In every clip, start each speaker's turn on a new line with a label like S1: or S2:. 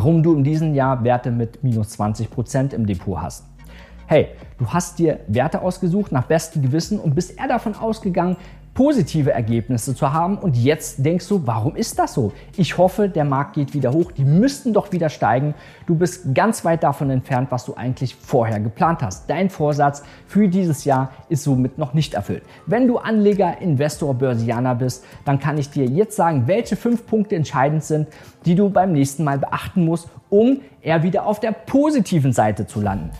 S1: warum du in diesem Jahr Werte mit minus 20% im Depot hast. Hey, du hast dir Werte ausgesucht nach bestem Gewissen und bist eher davon ausgegangen, positive Ergebnisse zu haben. Und jetzt denkst du, warum ist das so? Ich hoffe, der Markt geht wieder hoch. Die müssten doch wieder steigen. Du bist ganz weit davon entfernt, was du eigentlich vorher geplant hast. Dein Vorsatz für dieses Jahr ist somit noch nicht erfüllt. Wenn du Anleger, Investor, Börsianer bist, dann kann ich dir jetzt sagen, welche fünf Punkte entscheidend sind, die du beim nächsten Mal beachten musst, um eher wieder auf der positiven Seite zu landen.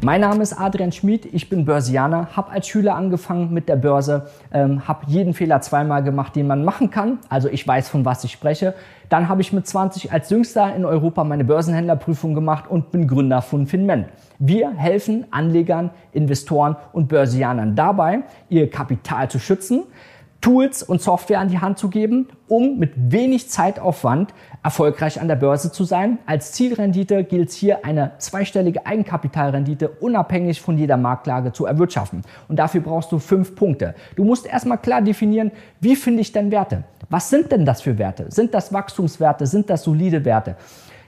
S1: Mein Name ist Adrian Schmid, ich bin Börsianer, habe als Schüler angefangen mit der Börse, ähm, habe jeden Fehler zweimal gemacht, den man machen kann. Also ich weiß, von was ich spreche. Dann habe ich mit 20 als Jüngster in Europa meine Börsenhändlerprüfung gemacht und bin Gründer von Finment. Wir helfen Anlegern, Investoren und Börsianern dabei, ihr Kapital zu schützen, Tools und Software an die Hand zu geben, um mit wenig Zeitaufwand erfolgreich an der Börse zu sein. Als Zielrendite gilt hier eine zweistellige Eigenkapitalrendite unabhängig von jeder Marktlage zu erwirtschaften. Und dafür brauchst du fünf Punkte. Du musst erstmal klar definieren, wie finde ich denn Werte? Was sind denn das für Werte? Sind das Wachstumswerte? Sind das solide Werte?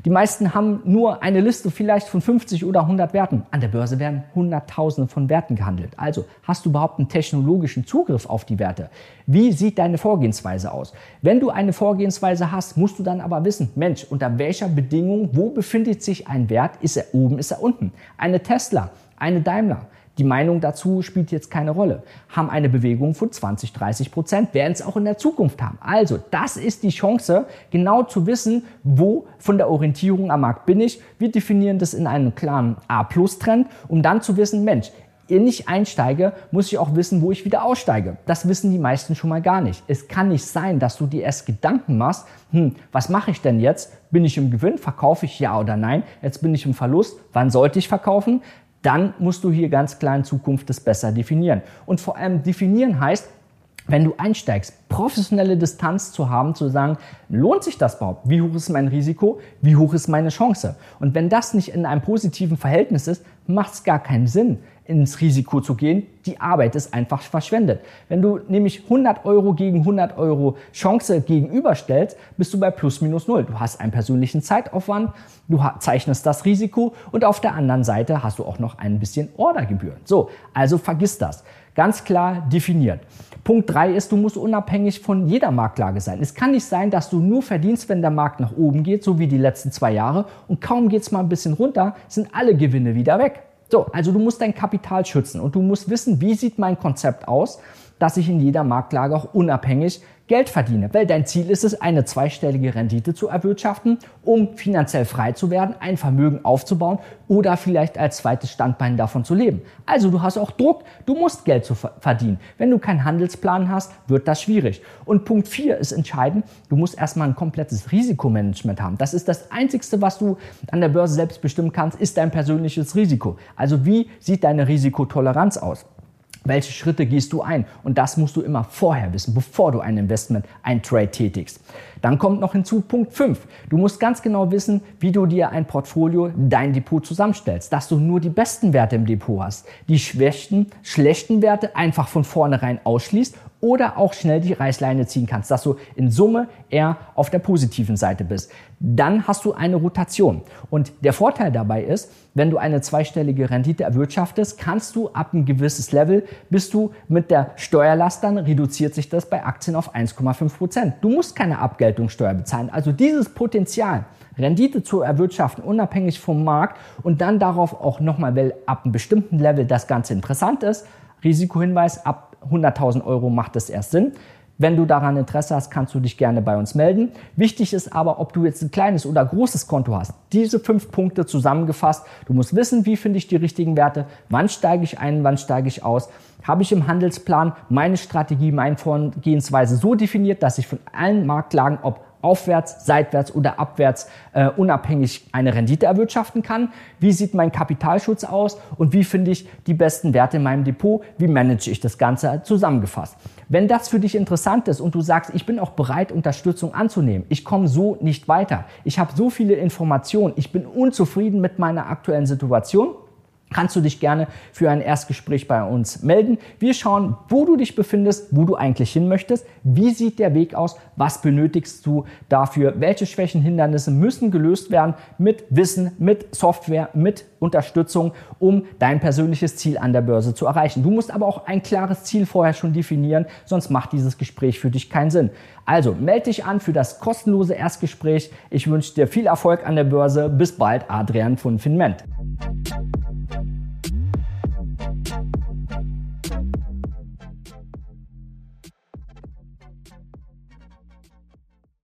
S1: Die meisten haben nur eine Liste vielleicht von 50 oder 100 Werten. An der Börse werden Hunderttausende von Werten gehandelt. Also hast du überhaupt einen technologischen Zugriff auf die Werte? Wie sieht deine Vorgehensweise aus? Wenn du eine Vorgehensweise hast, musst du dann aber wissen, Mensch, unter welcher Bedingung, wo befindet sich ein Wert? Ist er oben, ist er unten? Eine Tesla, eine Daimler. Die Meinung dazu spielt jetzt keine Rolle. Haben eine Bewegung von 20, 30 Prozent, werden es auch in der Zukunft haben. Also, das ist die Chance, genau zu wissen, wo von der Orientierung am Markt bin ich. Wir definieren das in einem klaren A-Plus-Trend, um dann zu wissen, Mensch, wenn ich einsteige, muss ich auch wissen, wo ich wieder aussteige. Das wissen die meisten schon mal gar nicht. Es kann nicht sein, dass du dir erst Gedanken machst, hm, was mache ich denn jetzt? Bin ich im Gewinn? Verkaufe ich ja oder nein? Jetzt bin ich im Verlust. Wann sollte ich verkaufen? Dann musst du hier ganz klar in Zukunft das besser definieren. Und vor allem definieren heißt, wenn du einsteigst, professionelle Distanz zu haben, zu sagen, lohnt sich das überhaupt? Wie hoch ist mein Risiko? Wie hoch ist meine Chance? Und wenn das nicht in einem positiven Verhältnis ist, macht es gar keinen Sinn, ins Risiko zu gehen. Die Arbeit ist einfach verschwendet. Wenn du nämlich 100 Euro gegen 100 Euro Chance gegenüberstellst, bist du bei plus minus null. Du hast einen persönlichen Zeitaufwand, du zeichnest das Risiko und auf der anderen Seite hast du auch noch ein bisschen Ordergebühren. So, also vergiss das. Ganz klar definiert. Punkt drei ist, du musst unabhängig von jeder Marktlage sein. Es kann nicht sein, dass du nur verdienst, wenn der Markt nach oben geht, so wie die letzten zwei Jahre, und kaum geht es mal ein bisschen runter, sind alle Gewinne wieder weg. So, also du musst dein Kapital schützen und du musst wissen, wie sieht mein Konzept aus, dass ich in jeder Marktlage auch unabhängig Geld verdiene. Weil dein Ziel ist es, eine zweistellige Rendite zu erwirtschaften, um finanziell frei zu werden, ein Vermögen aufzubauen oder vielleicht als zweites Standbein davon zu leben. Also du hast auch Druck, du musst Geld zu verdienen. Wenn du keinen Handelsplan hast, wird das schwierig. Und Punkt 4 ist entscheidend, du musst erstmal ein komplettes Risikomanagement haben. Das ist das Einzigste, was du an der Börse selbst bestimmen kannst, ist dein persönliches Risiko. Also wie sieht deine Risikotoleranz aus? Welche Schritte gehst du ein? Und das musst du immer vorher wissen, bevor du ein Investment, ein Trade tätigst. Dann kommt noch hinzu Punkt 5. Du musst ganz genau wissen, wie du dir ein Portfolio, dein Depot zusammenstellst, dass du nur die besten Werte im Depot hast, die schwächten, schlechten Werte einfach von vornherein ausschließt oder auch schnell die Reißleine ziehen kannst, dass du in Summe eher auf der positiven Seite bist. Dann hast du eine Rotation. Und der Vorteil dabei ist, wenn du eine zweistellige Rendite erwirtschaftest, kannst du ab ein gewisses Level, bist du mit der Steuerlast, dann reduziert sich das bei Aktien auf 1,5 Prozent. Du musst keine Abgeltungssteuer bezahlen. Also dieses Potenzial, Rendite zu erwirtschaften, unabhängig vom Markt und dann darauf auch nochmal, weil ab einem bestimmten Level das Ganze interessant ist, Risikohinweis, ab 100.000 Euro macht es erst Sinn. Wenn du daran Interesse hast, kannst du dich gerne bei uns melden. Wichtig ist aber, ob du jetzt ein kleines oder großes Konto hast. Diese fünf Punkte zusammengefasst. Du musst wissen, wie finde ich die richtigen Werte, wann steige ich ein, wann steige ich aus. Habe ich im Handelsplan meine Strategie, meine Vorgehensweise so definiert, dass ich von allen Marktlagen, ob aufwärts, seitwärts oder abwärts äh, unabhängig eine Rendite erwirtschaften kann? Wie sieht mein Kapitalschutz aus und wie finde ich die besten Werte in meinem Depot? Wie manage ich das Ganze zusammengefasst? Wenn das für dich interessant ist und du sagst, ich bin auch bereit, Unterstützung anzunehmen, ich komme so nicht weiter, ich habe so viele Informationen, ich bin unzufrieden mit meiner aktuellen Situation, kannst du dich gerne für ein Erstgespräch bei uns melden. Wir schauen, wo du dich befindest, wo du eigentlich hin möchtest, wie sieht der Weg aus, was benötigst du dafür, welche Schwächen, Hindernisse müssen gelöst werden mit Wissen, mit Software, mit Unterstützung, um dein persönliches Ziel an der Börse zu erreichen. Du musst aber auch ein klares Ziel vorher schon definieren, sonst macht dieses Gespräch für dich keinen Sinn. Also melde dich an für das kostenlose Erstgespräch. Ich wünsche dir viel Erfolg an der Börse. Bis bald, Adrian von Finment.